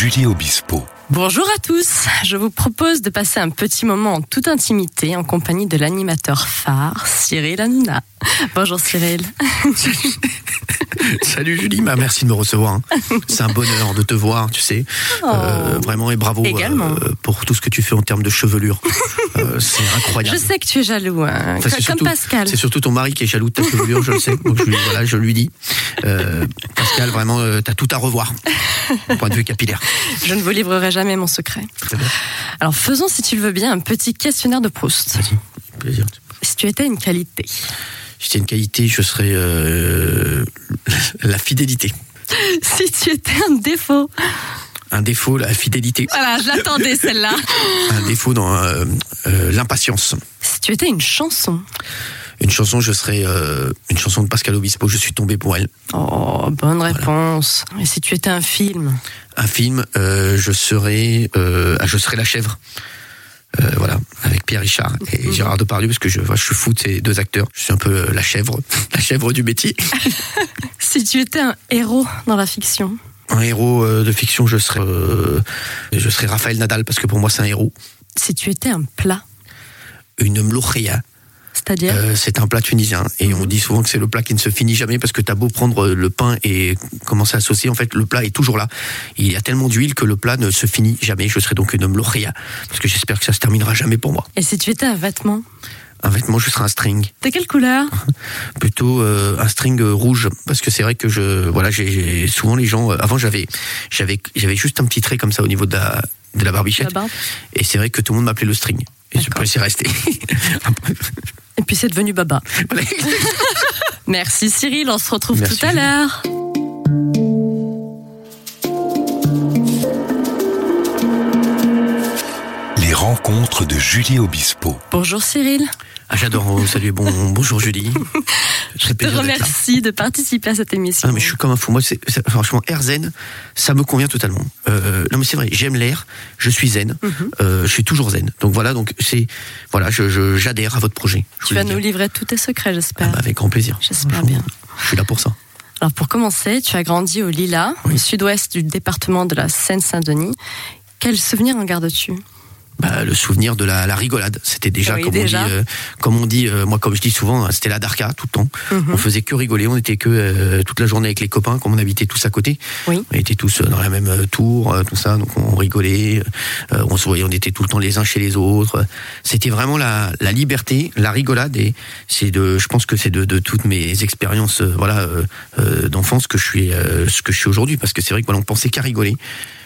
Julie Obispo. Bonjour à tous, je vous propose de passer un petit moment en toute intimité en compagnie de l'animateur phare Cyril Hanouna. Bonjour Cyril. Salut Julie, bah, merci de me recevoir. hein. C'est un bonheur de te voir, tu sais. Euh, vraiment et bravo Oh. Euh, pour tout ce que tu fais en termes de chevelure. Euh, c'est Je incroyable. sais que tu es jaloux, hein, Enfin, comme surtout- Pascal. C'est surtout ton mari qui est jaloux de ta chevelure, je le sais. Donc je lui, voilà, je lui dis. Pascal, vraiment, euh, t'as tout à revoir. Au point de vue capillaire. Je ne vous livrerai jamais mon secret. Alors faisons, si tu le veux bien, un petit questionnaire de Proust. Vas-y, plaisir. Si tu étais une qualité, Si c'était une qualité, je serais euh, la fidélité. si tu étais un défaut, Un défaut, la fidélité. voilà, je l'attendais celle-là. Un défaut dans euh, euh, l'impatience. Si tu étais une chanson, Une chanson, je serais euh, une chanson de Pascal Obispo. Je suis tombé pour elle. oh, bonne réponse. Et si tu étais un film, Un film, euh, je serais, euh, ah, je serais la chèvre. Voilà, avec Pierre Richard et Gérard Depardieu, parce que je, voilà, je suis fou de ces deux acteurs. Je suis un peu la chèvre, la chèvre du métier. si tu étais un héros dans la fiction, Un héros de fiction, je serais, je serais Raphaël Nadal, parce que pour moi c'est un héros. si tu étais un plat, Une mloukhia, c'est-à-dire Euh, c'est un plat tunisien et on dit souvent que c'est le plat qui ne se finit jamais parce que t'as beau prendre le pain et commencer à saucer, en fait le plat est toujours là. Il y a tellement d'huile que le plat ne se finit jamais. Je serai donc une mloukhia parce que j'espère que ça se terminera jamais pour moi. Et si tu étais un vêtement, Un vêtement, je serai un string, de quelle couleur? Plutôt euh, un string euh, rouge parce que c'est vrai que je voilà j'ai- souvent les gens. euh, avant j'avais j'avais j'avais juste un petit trait comme ça au niveau de la de la barbichette La et c'est vrai que tout le monde m'appelait le string. Et je laisser rester. Et puis c'est devenu Baba. Merci Cyril, on se retrouve Merci, tout à l'heure. Les rencontres de Julie Obispo. Bonjour Cyril, Ah, j'adore. Salut, bon, bonjour Julie. je te remercie de participer à cette émission. Ah, mais je suis comme un fou. Moi, franchement, air zen, ça me convient totalement. Euh, non, mais c'est vrai, j'aime l'air, je suis zen, Mhm. euh, je suis toujours zen. Donc voilà, donc c'est, voilà, je, je- j'adhère à votre projet. Je Tu vas nous dire. livrer tous tes secrets, Ah, j'espère. bah, avec grand plaisir. J'espère bien. Je suis là pour ça. Alors pour commencer, tu as grandi au Lila, au sud-ouest du département de la Seine-Saint-Denis. Quel souvenir en gardes-tu? Bah, le souvenir de la, la rigolade, c'était déjà, Oui, comme, déjà. On dit, euh, comme on dit, euh, moi comme je dis souvent, hein, c'était la darka tout le temps. Mhm. On faisait que rigoler, on était que euh, toute la journée avec les copains, comme on habitait tous à côté. Oui. On était tous euh, dans la même euh, tour, euh, tout ça, donc on rigolait, euh, on se voyait, on était tout le temps les uns chez les autres. C'était vraiment la, la liberté, la rigolade, et c'est de, je pense que c'est de, de toutes mes expériences, voilà, d'enfance que je suis, euh, ce que je suis aujourd'hui, parce que c'est vrai que voilà, on pensait qu'à rigoler,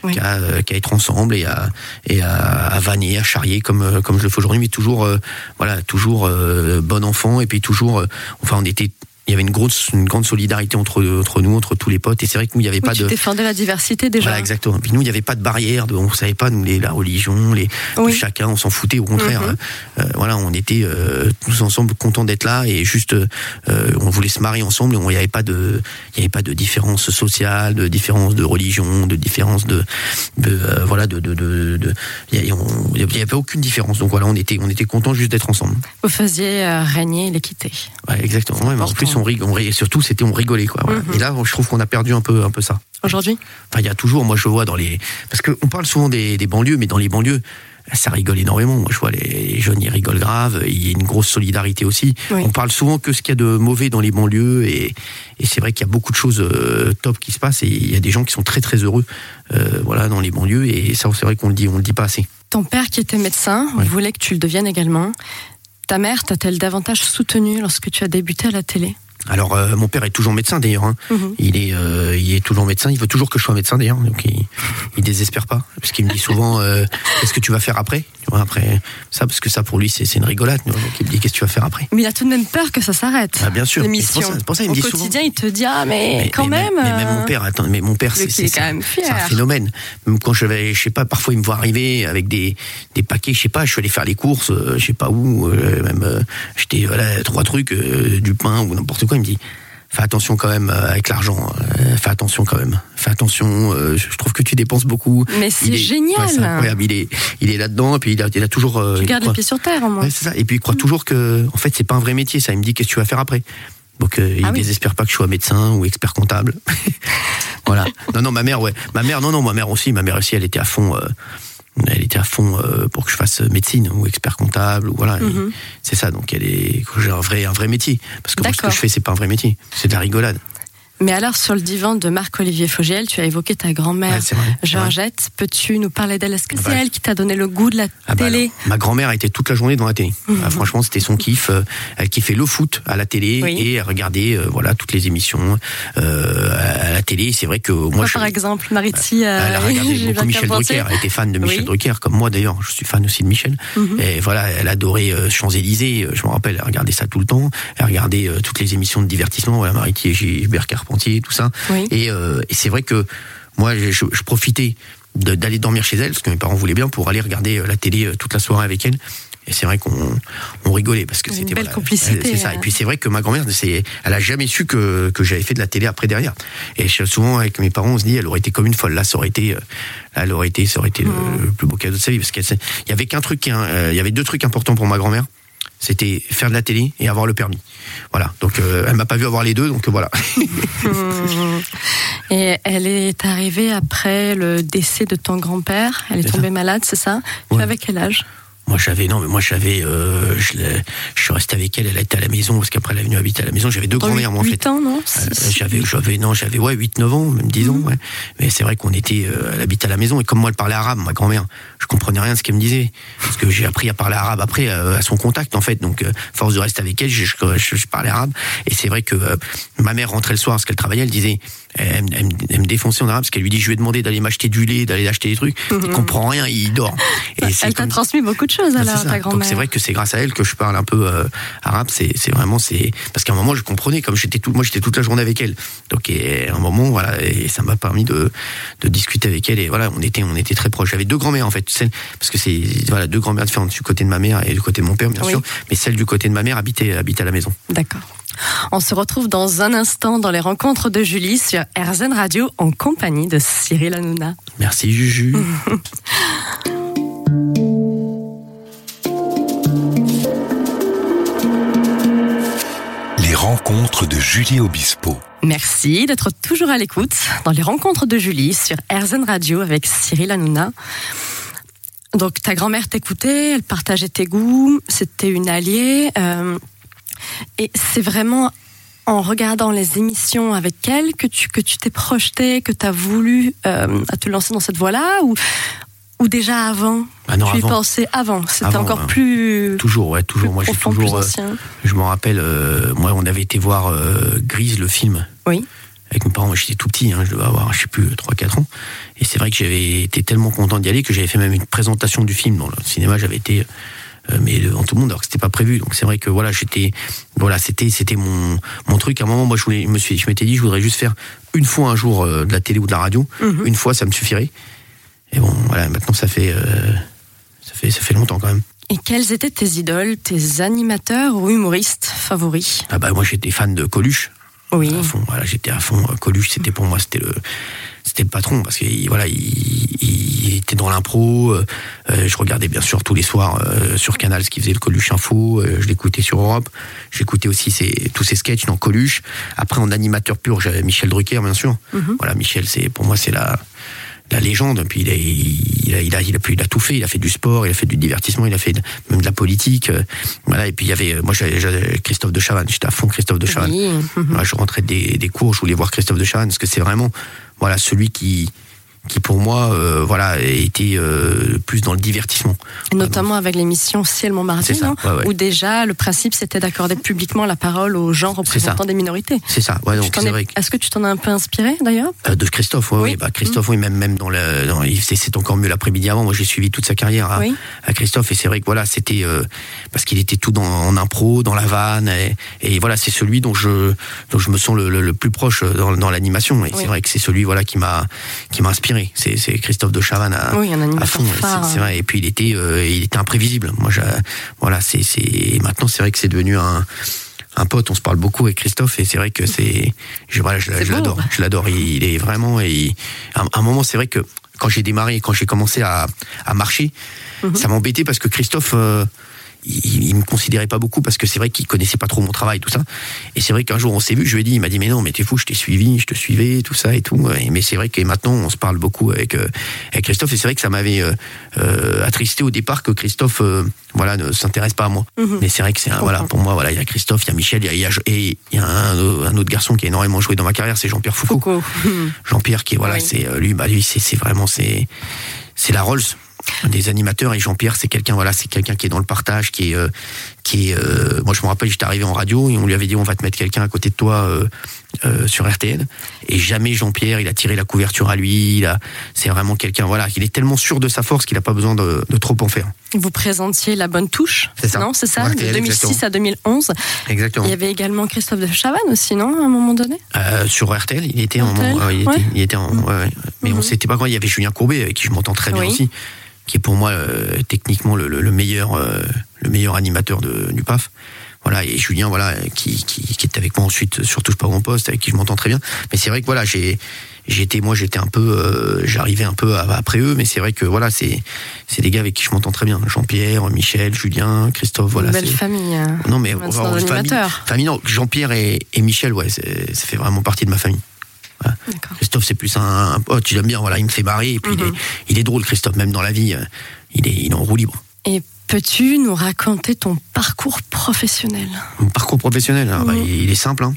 Oui. qu'à qu'à être ensemble et à et à, à vanner, à charrier comme euh, comme je le fais aujourd'hui, mais toujours, euh, voilà, toujours euh, bon enfant, et puis toujours, enfin, on était il y avait une grosse, une grande solidarité entre, entre nous, entre tous les potes. Et c'est vrai que nous, il n'y avait Oui, pas Tu de. défendais la diversité déjà. Voilà, exactement. Puis nous, il n'y avait pas de barrière, de, on ne savait pas, nous, les, la religion, les, Oui. chacun, on s'en foutait, au contraire. Mhm. Euh, voilà, on était euh, tous ensemble contents d'être là et juste, euh, on voulait se marier ensemble. Il n'y avait pas de, il y avait pas de différence sociale, de différence de religion, de différence de, de voilà, de, de, de, de- il n'y avait aucune différence. Donc voilà, on était, on était contents juste d'être ensemble. Vous faisiez régner l'équité. Ouais, exactement. Ouais, en important. Plus, on rigolait, rigolait- surtout, c'était on rigolait, quoi. voilà. Mhm. Et là, je trouve qu'on a perdu un peu, un peu ça. Aujourd'hui? Enfin, il y a toujours, moi je vois dans les. Parce qu'on parle souvent des, des banlieues, mais dans les banlieues, ça rigole énormément. Moi je vois les jeunes, ils rigolent grave. Il y a une grosse solidarité aussi. Oui. On parle souvent que ce qu'il y a de mauvais dans les banlieues, et, et c'est vrai qu'il y a beaucoup de choses euh, top qui se passent, et il y a des gens qui sont très très heureux euh, voilà, dans les banlieues, et ça c'est vrai qu'on le dit, on le dit pas assez. Ton père qui était médecin Oui. voulait que tu le deviennes également. Ta mère t'a-t-elle davantage soutenu lorsque tu as débuté à la télé? Alors euh, mon père est toujours médecin d'ailleurs. hein. Mhm. Il est, euh, il est toujours médecin. Il veut toujours que je sois médecin d'ailleurs. Donc il, il désespère pas parce qu'il me dit souvent euh, qu'est-ce que tu vas faire après? Tu vois, après ça parce que ça pour lui c'est une rigolade. Donc il me dit qu'est-ce que tu vas faire après? Mais il a tout de même peur que ça s'arrête. Ah, bien sûr. L'émission. C'est pour pour ça, il me Au dit souvent- quotidien, il te dit ah mais, quand mais, même. mais même mon père, attends, mais mon père, c'est un phénomène. Même quand je vais, je sais pas, parfois il me voit arriver avec des, des paquets, je sais pas, je suis allé faire les courses, je sais pas où, même j'étais voilà trois trucs, du pain ou n'importe quoi. Il me dit, fais attention quand même euh, avec l'argent, euh, fais attention quand même, fais attention. euh, je trouve que tu dépenses beaucoup. Mais c'est génial. ouais, c'est incroyable. Il est, il est là-dedans et puis il a, il a toujours. Tu il gardes les pieds sur terre moins. Ouais, c'est ça. Et puis il croit toujours que, en fait, c'est pas un vrai métier. Ça, il me dit qu'est-ce que tu vas faire après? Donc euh, il Ah oui. désespère pas que je sois médecin ou expert comptable. voilà. Non, non, ma mère, ouais. Ma mère, non, non, ma mère aussi. Ma mère aussi, elle était à fond. euh, elle était à fond euh, pour que je fasse médecine ou expert comptable ou voilà. Mhm. C'est ça. Donc elle est. un vrai, un vrai métier. Parce que moi, ce que je fais, c'est pas un vrai métier. C'est de la rigolade. Mais alors, sur le divan de Marc-Olivier Fogiel, tu as évoqué ta grand-mère Ouais. Georgette. Peux-tu nous parler d'elle? Est-ce que c'est Bah, elle qui t'a donné le goût de la Ah bah télé? ma grand-mère était toute la journée dans la télé. Mhm. Ah, franchement, c'était son kiff. Euh, Elle kiffait le foot à la télé Oui. et elle regardait euh, voilà toutes les émissions euh, à la télé. C'est vrai que moi, Quoi, je, par exemple, Maritzi euh, elle a regardé beaucoup Michel Drucker. Elle était fan de Michel Oui. Drucker, comme moi d'ailleurs. Je suis fan aussi de Michel. Mhm. Et voilà, elle adorait Champs-Élysées. Je me rappelle, elle regardait ça tout le temps. Elle regardait toutes les émissions de divertissement. Voilà, Maritzi et Gilbert Carpentier, tout ça. Oui. Et, euh, et c'est vrai que moi, je, profitais d'aller dormir chez elle, parce que mes parents voulaient bien, pour aller regarder euh, la télé euh, toute la soirée avec elle. Et c'est vrai qu'on on rigolait parce que c'était belle voilà, complicité, C'est ça. euh. Et puis c'est vrai que ma grand-mère, elle a jamais su que, que j'avais fait de la télé après derrière. Et souvent avec mes parents, on se dit, elle aurait été comme une folle. Là, ça aurait été, là, elle aurait été, ça aurait été le, Mmh. le plus beau cadeau de sa vie, parce qu'il y avait qu'un truc, il y avait deux trucs importants pour ma grand-mère. C'était faire de la télé et avoir le permis. Voilà. Donc euh, elle m'a pas vu avoir les deux, donc euh, voilà. Et elle est arrivée après le décès de ton grand-père. Elle est tombée malade, c'est ça? Tu Ouais. avais quel âge? Moi j'avais non mais moi j'avais euh, je, je suis resté avec elle elle a été à la maison parce qu'après elle est venue habiter à la maison j'avais deux grand-mères moi en fait. 8 ans, non Euh, j'avais j'avais non j'avais ouais 8 9 ans même 10 ans ouais. Mais c'est vrai qu'on était euh, elle habitait à la maison et comme moi elle parlait arabe ma grand-mère je comprenais rien de ce qu'elle me disait. Parce que j'ai appris à parler arabe après à son contact en fait. Donc force de rester avec elle je, je, je- parlais arabe. Et c'est vrai que ma mère rentrait le soir parce qu'elle travaillait elle disait elle, me- elle, me- elle me défonçait en arabe parce qu'elle lui dit je lui ai demandé d'aller m'acheter du lait d'aller acheter des trucs. Il comprend rien il dort. Et Elle t'a transmis beaucoup de choses c'est alors, ça. ta Donc grand-mère. c'est vrai que c'est grâce à elle que je parle un peu euh, arabe. C'est vraiment c'est parce qu'à un moment je comprenais comme j'étais tout moi j'étais toute la journée avec elle. Donc et à un moment voilà et ça m'a permis de de discuter avec elle et voilà on était on était très proches. J'avais deux grand-mères en fait celle parce que c'est voilà deux grand-mères différentes du côté de ma mère et du côté de mon père bien Oui. sûr. Mais celle du côté de ma mère habitait habitait à la maison. D'accord. On se retrouve dans un instant dans les rencontres de Julie sur RZN Radio en compagnie de Cyril Hanouna. Merci Juju. rencontres de Julie Obispo. Merci d'être toujours à l'écoute dans les rencontres de Julie sur RZN Radio avec Cyril Hanouna. Donc ta grand-mère t'écoutait, elle partageait tes goûts, c'était une alliée. euh, et c'est vraiment en regardant les émissions avec elle que tu que tu t'es projeté, que tu as voulu euh, te lancer dans cette voie-là ou ou déjà avant Ah non, Tu y avant. pensais avant, c'était encore hein. plus Toujours ouais toujours plus moi profond, toujours plus euh, ancien. je me rappelle euh, moi on avait été voir euh, Grise le film. Oui. avec mes parents, moi, j'étais tout petit, hein, je devais avoir, je sais plus, 3-4 ans. Et c'est vrai que j'avais été tellement content d'y aller que j'avais fait même une présentation du film dans le cinéma, j'avais été, euh, mais devant tout le monde, alors que c'était pas prévu. Donc c'est vrai que voilà, j'étais, voilà, c'était, c'était mon, mon truc. À un moment, moi, je voulais, je me suis, je m'étais dit, je voudrais juste faire une fois un jour euh, de la télé ou de la radio. Mhm. Une fois, ça me suffirait. Et bon, voilà, maintenant, ça fait, euh, ça fait, ça fait longtemps quand même. Et quels étaient tes idoles, tes animateurs ou humoristes favoris? Ah bah, moi, j'étais fan de Coluche. Oui. à fond. Voilà, j'étais à fond. euh, Coluche, c'était pour moi, c'était le, c'était le patron parce que il- voilà, il, il était dans l'impro. euh, je regardais bien sûr tous les soirs euh, sur Canal ce qu'il faisait le Coluche Info. euh, je l'écoutais sur Europe. J'écoutais aussi ses, tous ses sketchs dans Coluche. Après, en animateur pur, j'avais Michel Drucker, bien sûr. Mhm. Voilà, Michel, c'est pour moi, c'est la la légende. Puis il a, il, a, il, a, il, a, pu- il a tout fait. Il a fait du sport, il a fait du divertissement, il a fait de- même de la politique. euh, Voilà. Et puis il y avait, moi, j'avais Christophe de Chavannes. J'étais à fond Christophe de Chavannes. Oui. Voilà, je rentrais des, des cours, je voulais voir Christophe de Chavannes parce que c'est vraiment voilà celui qui qui pour moi euh, voilà était euh, plus dans le divertissement. Et notamment avec l'émission Ciel Montmartre, C'est ça, non ouais, ouais. où déjà le principe c'était d'accorder publiquement la parole aux gens représentant des minorités. C'est ça. Ouais, donc t'en c'est es- vrai. que- Est-ce que tu t'en as un peu inspiré d'ailleurs Euh, de Christophe, Oui. oui. Bah, Christophe, oui, même, même dans le, dans, c'est, encore mieux l'après-midi avant. Moi, j'ai suivi toute sa carrière à, Oui. à Christophe, et c'est vrai que voilà, c'était parce qu'il était tout dans, en impro, dans la vanne, et, et voilà, c'est celui dont je, dont je me sens le, le, le plus proche dans, dans l'animation. Et Oui. c'est vrai que c'est celui voilà qui m'a, qui m'a inspiré. C'est, c'est Christophe de Chavannes à, Oui, un à animateur fond. phare. C'est, c'est vrai. Et puis il était, euh, il était imprévisible. Moi, j'ai- voilà, c'est, maintenant c'est vrai que c'est devenu un un pote, on se parle beaucoup avec Christophe et c'est vrai que c'est, je, voilà, je, C'est je beau. l'adore, je l'adore. Il, il est vraiment et il- à un- à un moment c'est vrai que quand j'ai démarré, quand j'ai commencé à, à marcher, Mhm. ça m'embêtait parce que Christophe, euh, il, il me considérait pas beaucoup parce que c'est vrai qu'il connaissait pas trop mon travail, tout ça. Et c'est vrai qu'un jour on s'est vu, je lui ai dit, il m'a dit mais non, mais t'es fou, je t'ai suivi, je te suivais, tout ça et tout. Et- mais c'est vrai que maintenant on se parle beaucoup avec euh, avec Christophe et c'est vrai que ça m'avait euh, euh, attristé au départ que Christophe, voilà, ne s'intéresse pas à moi. Mhm. Mais c'est vrai que c'est voilà pour moi, voilà, il y a Christophe, il y a Michel, il y a, et il y a un, un autre garçon qui a énormément joué dans ma carrière, c'est Jean-Pierre Foucault. Foucault. Jean-Pierre qui voilà, Oui. c'est lui, bah lui c'est c'est vraiment c'est c'est la Rolls des animateurs et Jean-Pierre c'est quelqu'un voilà c'est quelqu'un qui est dans le partage qui est euh, qui est euh, moi je me rappelle j'étais arrivé en radio et on lui avait dit on va te mettre quelqu'un à côté de toi euh, sur RTL et jamais Jean-Pierre il a tiré la couverture à lui il a c'est vraiment quelqu'un voilà il est tellement sûr de sa force qu'il a pas besoin de, de trop en faire Vous présentiez la bonne touche. C'est ça. Non, c'est ça, de RTL, 2006 exactement. à 2011. exactement Il y avait également Christophe de Chavannes aussi, non, à un moment donné? Sur RTL, il était en, RTL, ouais, il, ouais. était, il était en, ouais, ouais. mais on Mhm. s'était pas quand il y avait Julien Courbet avec qui je m'entends très bien Oui. aussi, qui est pour moi euh, techniquement le, le- le meilleur, euh, le meilleur animateur de, du PAF. Voilà et Julien voilà qui, qui, qui est avec moi ensuite sur touche pas mon poste avec qui je m'entends très bien. Mais c'est vrai que voilà j'ai j'étais moi j'étais un peu euh, j'arrivais un peu après eux mais c'est vrai que voilà c'est c'est des gars avec qui je m'entends très bien Jean-Pierre Michel Julien Christophe voilà Une belle famille. non mais enfin, famille, famille non Jean-Pierre et, et Michel ouais ça fait vraiment partie de ma famille. Christophe, c'est plus un, un pote, il aime bien, voilà, il me fait marrer, et puis il, est, Mhm. il est drôle, Christophe, même dans la vie, euh, il est, il est en roue libre. Et peux-tu nous raconter ton parcours professionnel? Mon parcours professionnel, hein, bah, Mhm. il, il est simple, hein.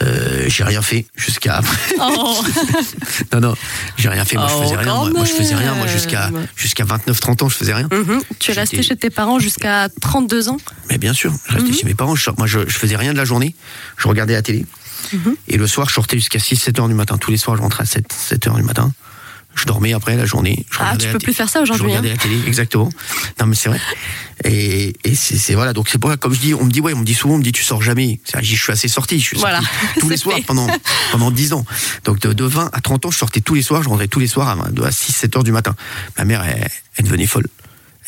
Euh, j'ai rien fait jusqu'à Oh non non j'ai rien fait moi Oh, je faisais rien moi, moi, je faisais rien moi jusqu'à jusqu'à 29 30 ans je faisais rien Mhm. Tu es resté chez tes parents jusqu'à 32 ans? Mais bien sûr je restais chez mes parents je, moi je, je faisais rien de la journée je regardais la télé Et le soir je sortais jusqu'à 6 7 heures du matin tous les soirs je rentrais à 7 7 heures du matin je dormais après la journée je Ah, tu peux plus faire ça Je aujourd'hui. regardais hein. la télé, exactement. Non, mais c'est vrai. Et, et c'est voilà, donc c'est pour ça, comme je dis, on me dit, ouais, on me dit souvent, on me dit, tu sors jamais. Je suis assez sorti, je suis sorti Voilà, tous les soirs pendant, pendant 10 ans. Donc de, de 20 à 30 ans, je sortais tous les soirs, je rentrais tous les soirs à, 20 à 6, 7 heures du matin. Ma mère, elle, elle devenait folle.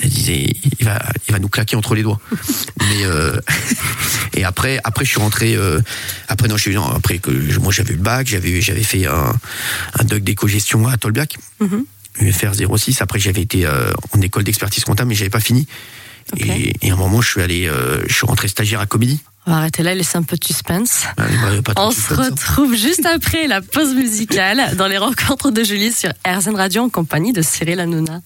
Elle disait, il va, il va nous claquer entre les doigts. Mais euh, et après, après, je suis rentré. euh, après, non, je suis non, après que moi j'avais eu le bac, j'avais, j'avais fait un, un doc d'éco-gestion à Tolbiac. Mhm. UFR 06. Après, j'avais été euh, en école d'expertise comptable, mais j'avais pas fini. Et, et à un moment, je suis allé, euh, je suis rentré stagiaire à Comédie. On va arrêter là et laisser un peu de suspense. Bah, trop On de se hein. retrouve juste après la pause musicale dans les rencontres de Julie sur RZN Radio en compagnie de Cyril Hanouna.